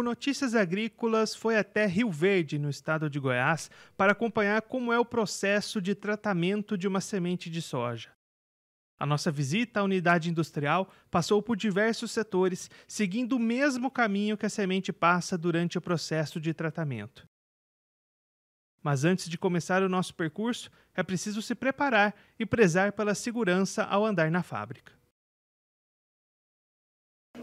o Notícias Agrícolas foi até Rio Verde, no estado de Goiás, para acompanhar como é o processo de tratamento de uma semente de soja. A nossa visita à unidade industrial passou por diversos setores, seguindo o mesmo caminho que a semente passa durante o processo de tratamento. Mas antes de começar o nosso percurso, é preciso se preparar e prezar pela segurança ao andar na fábrica.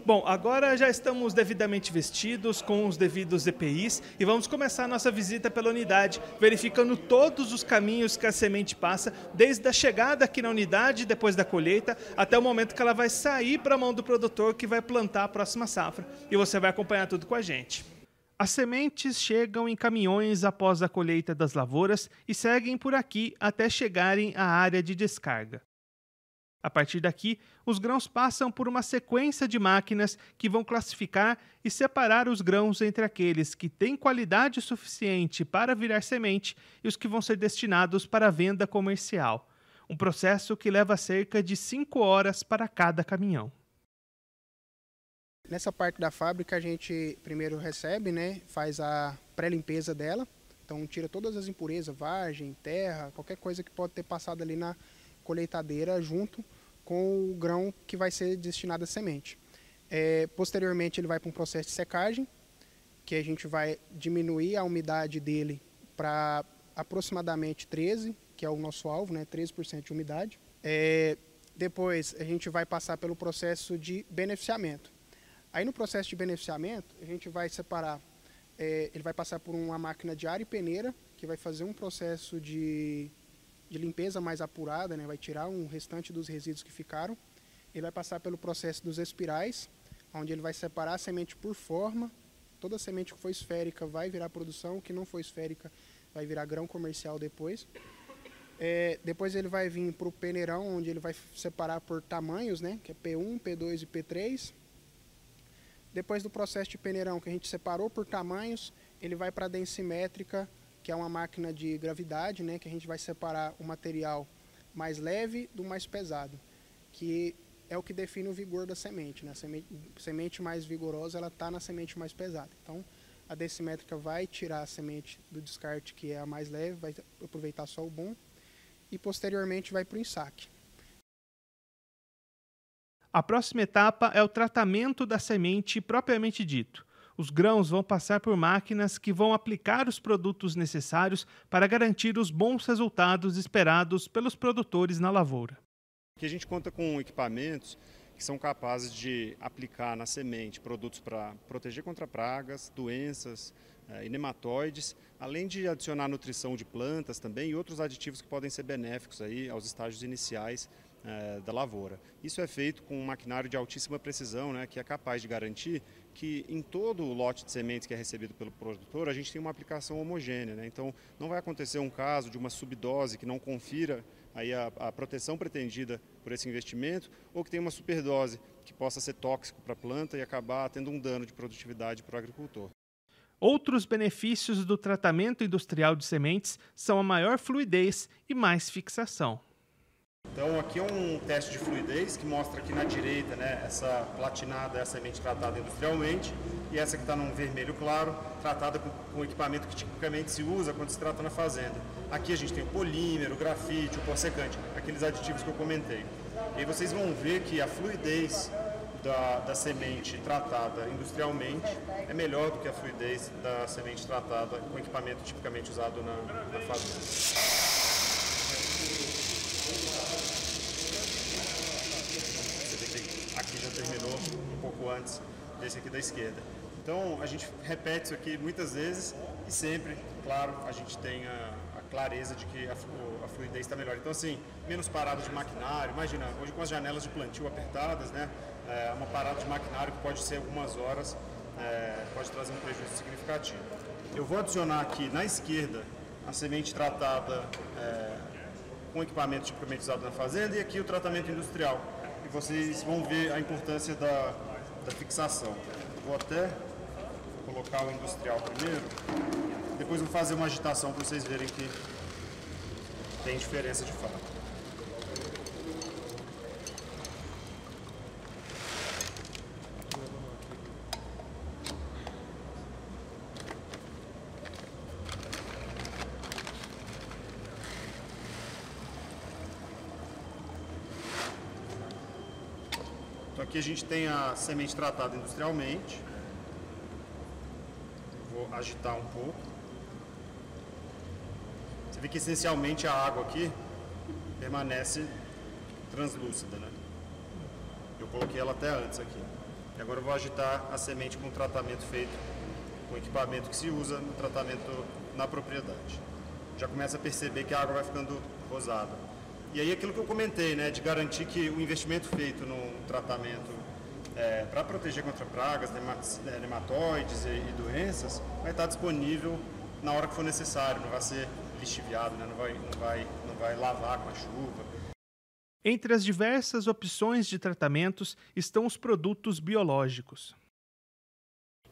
Bom, agora já estamos devidamente vestidos com os devidos EPIs e vamos começar a nossa visita pela unidade, verificando todos os caminhos que a semente passa, desde a chegada aqui na unidade, depois da colheita, até o momento que ela vai sair para a mão do produtor que vai plantar a próxima safra. E você vai acompanhar tudo com a gente. As sementes chegam em caminhões após a colheita das lavouras e seguem por aqui até chegarem à área de descarga. A partir daqui, os grãos passam por uma sequência de máquinas que vão classificar e separar os grãos entre aqueles que têm qualidade suficiente para virar semente e os que vão ser destinados para venda comercial. Um processo que leva cerca de 5 horas para cada caminhão. Nessa parte da fábrica a gente primeiro recebe, né, faz a pré-limpeza dela, então tira todas as impurezas, vagem, terra, qualquer coisa que pode ter passado ali na colheitadeira junto com o grão que vai ser destinado à semente. É, posteriormente ele vai para um processo de secagem, que a gente vai diminuir a umidade dele para aproximadamente 13, que é o nosso alvo, né, 13% de umidade. É, depois a gente vai passar pelo processo de beneficiamento. Aí no processo de beneficiamento, a gente vai separar, é, ele vai passar por uma máquina de ar e peneira, que vai fazer um processo de, de limpeza mais apurada, né, vai tirar um restante dos resíduos que ficaram. Ele vai passar pelo processo dos espirais, onde ele vai separar a semente por forma. Toda semente que foi esférica vai virar produção, que não foi esférica vai virar grão comercial depois. É, depois ele vai vir para o peneirão, onde ele vai separar por tamanhos, né, que é P1, P2 e P3. Depois do processo de peneirão, que a gente separou por tamanhos, ele vai para a densimétrica, que é uma máquina de gravidade, né, que a gente vai separar o material mais leve do mais pesado, que é o que define o vigor da semente. Né? A semente, mais vigorosa ela está na semente mais pesada. Então, a decimétrica vai tirar a semente do descarte, que é a mais leve, vai aproveitar só o bom, e posteriormente vai para o ensaque. A próxima etapa é o tratamento da semente propriamente dito. Os grãos vão passar por máquinas que vão aplicar os produtos necessários para garantir os bons resultados esperados pelos produtores na lavoura. Aqui a gente conta com equipamentos que são capazes de aplicar na semente produtos para proteger contra pragas, doenças eh, e nematóides, além de adicionar nutrição de plantas também e outros aditivos que podem ser benéficos aí aos estágios iniciais é, da lavoura. Isso é feito com um maquinário de altíssima precisão, né, que é capaz de garantir que em todo o lote de sementes que é recebido pelo produtor, a gente tem uma aplicação homogênea. Né? Então, não vai acontecer um caso de uma subdose que não confira aí a, a proteção pretendida por esse investimento, ou que tem uma superdose que possa ser tóxico para a planta e acabar tendo um dano de produtividade para o agricultor. Outros benefícios do tratamento industrial de sementes são a maior fluidez e mais fixação. Então aqui é um teste de fluidez que mostra aqui na direita né, essa platinada é a semente tratada industrialmente e essa que está num vermelho claro, tratada com, com equipamento que tipicamente se usa quando se trata na fazenda. Aqui a gente tem o polímero, o grafite, o porsecante, aqueles aditivos que eu comentei. E aí vocês vão ver que a fluidez da, da, semente tratada industrialmente é melhor do que a fluidez da semente tratada com equipamento tipicamente usado na, na fazenda. Terminou um pouco antes desse aqui da esquerda. Então a gente repete isso aqui muitas vezes e sempre, claro, a gente tem a, a clareza de que a, a fluidez está melhor. Então assim, menos parada de maquinário, imagina, hoje com as janelas de plantio apertadas, né, é, uma parada de maquinário que pode ser algumas horas, é, pode trazer um prejuízo significativo. Eu vou adicionar aqui na esquerda a semente tratada é, com equipamento tipicamente usado na fazenda e aqui o tratamento industrial e vocês vão ver a importância da, da fixação. Vou até colocar o industrial primeiro, depois vou fazer uma agitação para vocês verem que tem diferença de fato. Aqui a gente tem a semente tratada industrialmente. Vou agitar um pouco. Você vê que essencialmente a água aqui permanece translúcida, né? Eu coloquei ela até antes aqui. E agora eu vou agitar a semente com o tratamento feito com o equipamento que se usa no tratamento na propriedade. Já começa a perceber que a água vai ficando rosada. E aí aquilo que eu comentei, né, de garantir que o investimento feito no tratamento é, para proteger contra pragas, é, nematóides e, e, doenças, vai estar disponível na hora que for necessário, não vai ser lixiviado, né, não, vai, não, vai, não vai lavar com a chuva. Entre as diversas opções de tratamentos estão os produtos biológicos.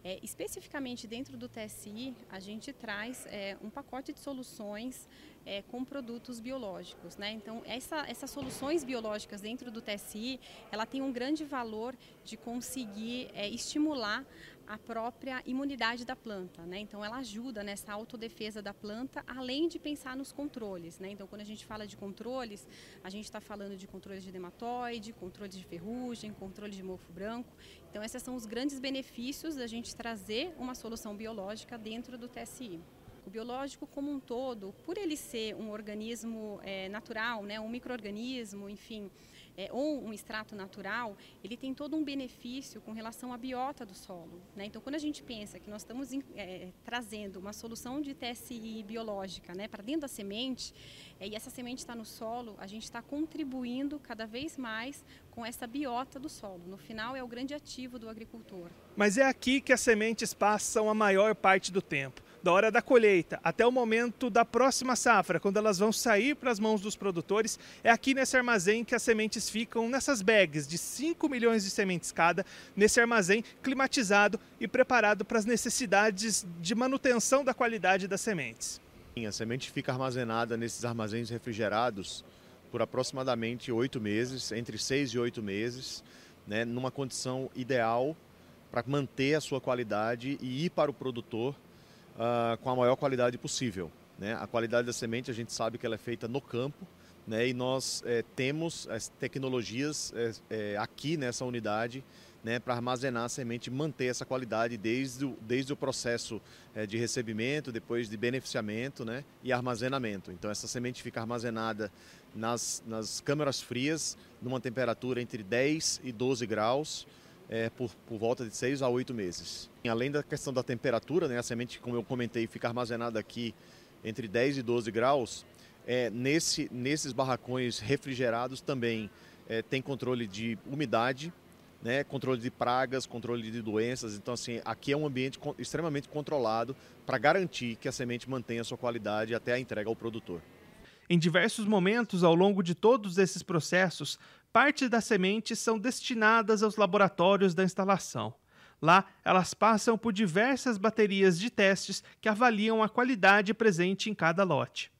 É, especificamente dentro do TSI, a gente traz é, um pacote de soluções é, com produtos biológicos. Né? Então, essa, essas soluções biológicas dentro do TSI, ela tem um grande valor de conseguir é, estimular a própria imunidade da planta, né? Então ela ajuda nessa autodefesa da planta, além de pensar nos controles, né? Então quando a gente fala de controles, a gente está falando de controles de nematóide, controles de ferrugem, controle de mofo branco. Então esses são os grandes benefícios da gente trazer uma solução biológica dentro do TSI. O biológico como um todo, por ele ser um organismo é, natural, né, um microorganismo, enfim, é, ou um extrato natural, ele tem todo um benefício com relação à biota do solo. Né? Então, quando a gente pensa que nós estamos é, trazendo uma solução de TSI biológica né, para dentro da semente, é, e essa semente está no solo, a gente está contribuindo cada vez mais com essa biota do solo. No final, é o grande ativo do agricultor. Mas é aqui que as sementes passam a maior parte do tempo da hora da colheita até o momento da próxima safra, quando elas vão sair para as mãos dos produtores, é aqui nesse armazém que as sementes ficam nessas bags de 5 milhões de sementes cada, nesse armazém climatizado e preparado para as necessidades de manutenção da qualidade das sementes. A semente fica armazenada nesses armazéns refrigerados por aproximadamente oito meses, entre seis e oito meses, né, numa condição ideal para manter a sua qualidade e ir para o produtor uh, com a maior qualidade possível. Né? A qualidade da semente a gente sabe que ela é feita no campo né? e nós é, temos as tecnologias é, é, aqui nessa unidade né, para armazenar a semente e manter essa qualidade desde o, desde o processo de recebimento, depois de beneficiamento né, e armazenamento. Então essa semente fica armazenada nas, nas câmaras frias, numa temperatura entre 10 e 12 graus, é, por, por, volta de seis a oito meses. Além da questão da temperatura, né, a semente, como eu comentei, fica armazenada aqui entre 10 e 12 graus. É, nesse, nesses barracões refrigerados também é, tem controle de umidade, né, controle de pragas, controle de doenças. Então, assim, aqui é um ambiente extremamente controlado para garantir que a semente mantenha a sua qualidade até a entrega ao produtor. Em diversos momentos ao longo de todos esses processos, parte das sementes são destinadas aos laboratórios da instalação. Lá, elas passam por diversas baterias de testes que avaliam a qualidade presente em cada lote.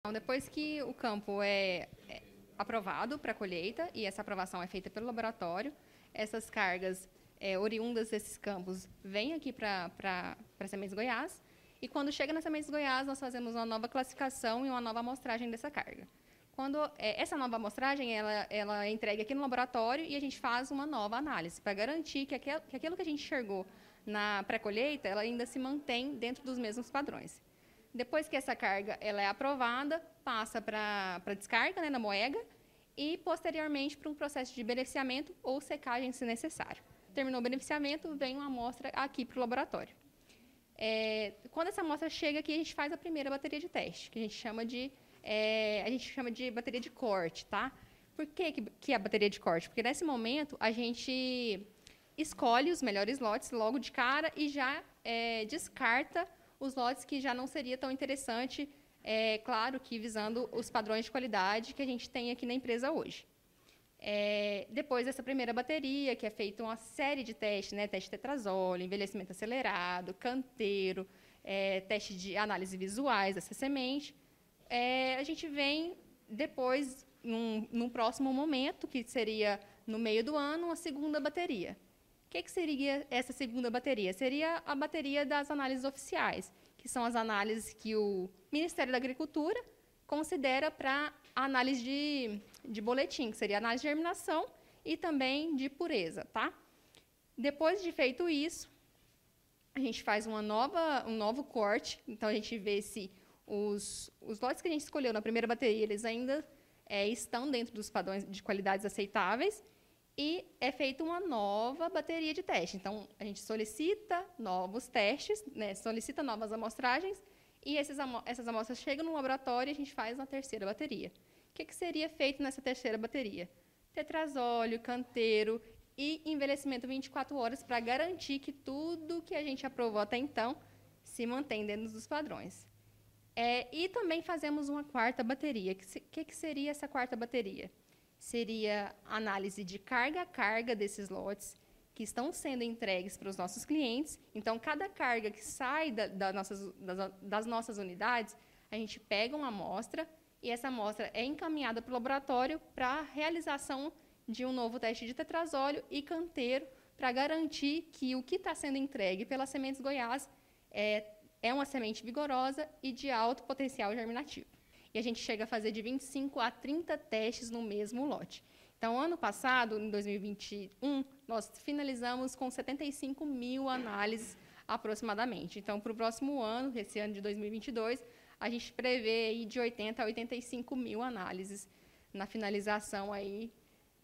Então, depois que o campo é, é aprovado para colheita, e essa aprovação é feita pelo laboratório, essas cargas é, oriundas desses campos vêm aqui para Sementes Goiás, e quando chega na Sementes Goiás, nós fazemos uma nova classificação e uma nova amostragem dessa carga. Quando é, essa nova amostragem ela, ela é entregue aqui no laboratório e a gente faz uma nova análise para garantir que, aquel, que aquilo que a gente enxergou na pré-colheita ela ainda se mantém dentro dos mesmos padrões. Depois que essa carga ela é aprovada, passa para descarga né, na moega e, posteriormente, para um processo de beneficiamento ou secagem, se necessário. Terminou o beneficiamento, vem uma amostra aqui para o laboratório. É, quando essa amostra chega aqui, a gente faz a primeira bateria de teste, que a gente chama de é, a gente chama de bateria de corte, tá? Por que, que, é a bateria de corte? Porque nesse momento a gente escolhe os melhores lotes logo de cara e já é, descarta os lotes que já não seria tão interessante, é, claro que visando os padrões de qualidade que a gente tem aqui na empresa hoje. É, depois dessa primeira bateria, que é feita uma série de testes, né? teste de tetrazole, envelhecimento acelerado, canteiro, é, teste de análise visuais dessa semente, é, a gente vem depois, num, num, próximo momento, que seria no meio do ano, a segunda bateria. O que, que seria essa segunda bateria? Seria a bateria das análises oficiais, que são as análises que o Ministério da Agricultura considera para análise de, de boletim, que seria análise de germinação e também de pureza, tá? Depois de feito isso, a gente faz uma nova, um novo corte. Então, a gente vê se os, os lotes que a gente escolheu na primeira bateria, eles ainda é, estão dentro dos padrões de qualidades aceitáveis e é feita uma nova bateria de teste. Então, a gente solicita novos testes, né, solicita novas amostragens, e esses, essas amostras chegam no laboratório e a gente faz uma terceira bateria. O que, que seria feito nessa terceira bateria? Tetrazóleo, canteiro e envelhecimento 24 horas para garantir que tudo que a gente aprovou até então se mantém dentro dos padrões. É, e também fazemos uma quarta bateria. O que, que, que seria essa quarta bateria? seria análise de carga a carga desses lotes que estão sendo entregues para os nossos clientes. Então, cada carga que sai da, da nossas, das, das, nossas unidades, a gente pega uma amostra e essa amostra é encaminhada para o laboratório para a realização de um novo teste de tetrazóleo e canteiro para garantir que o que está sendo entregue pela Sementes Goiás é, é uma semente vigorosa e de alto potencial germinativo e a gente chega a fazer de 25 a 30 testes no mesmo lote. Então, ano passado, em 2021, nós finalizamos com 75 mil análises aproximadamente. Então, para o próximo ano, esse ano de 2022, a gente prevê aí de 80 a 85 mil análises na finalização aí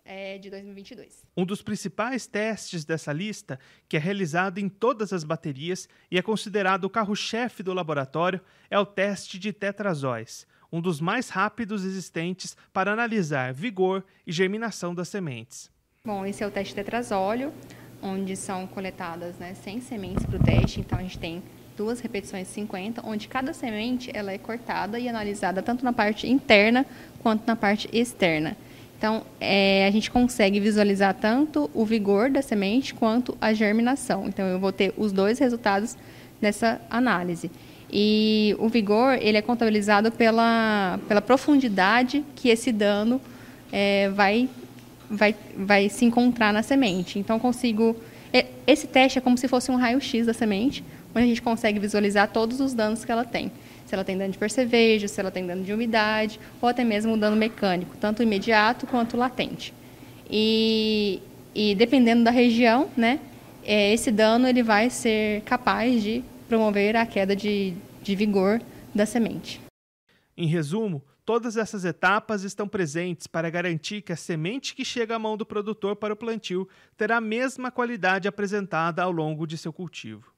é, de 2022. Um dos principais testes dessa lista, que é realizado em todas as baterias e é considerado o carro-chefe do laboratório, é o teste de tetrazóis um dos mais rápidos existentes para analisar vigor e germinação das sementes. Bom, esse é o teste tetrazóleo, onde são coletadas né, 100 sementes para o teste, então a gente tem duas repetições de 50, onde cada semente ela é cortada e analisada tanto na parte interna quanto na parte externa. Então, é, a gente consegue visualizar tanto o vigor da semente quanto a germinação. Então, eu vou ter os dois resultados dessa análise. E o vigor ele é contabilizado pela, pela profundidade que esse dano é, vai, vai, vai se encontrar na semente. Então, consigo. Esse teste é como se fosse um raio-x da semente, onde a gente consegue visualizar todos os danos que ela tem. Se ela tem dano de percevejo, se ela tem dano de umidade, ou até mesmo dano mecânico, tanto imediato quanto latente. E, e dependendo da região, né, é, esse dano ele vai ser capaz de promover a queda de, de vigor da semente. Em resumo, todas essas etapas estão presentes para garantir que a semente que chega à mão do produtor para o plantio terá a mesma qualidade apresentada ao longo de seu cultivo.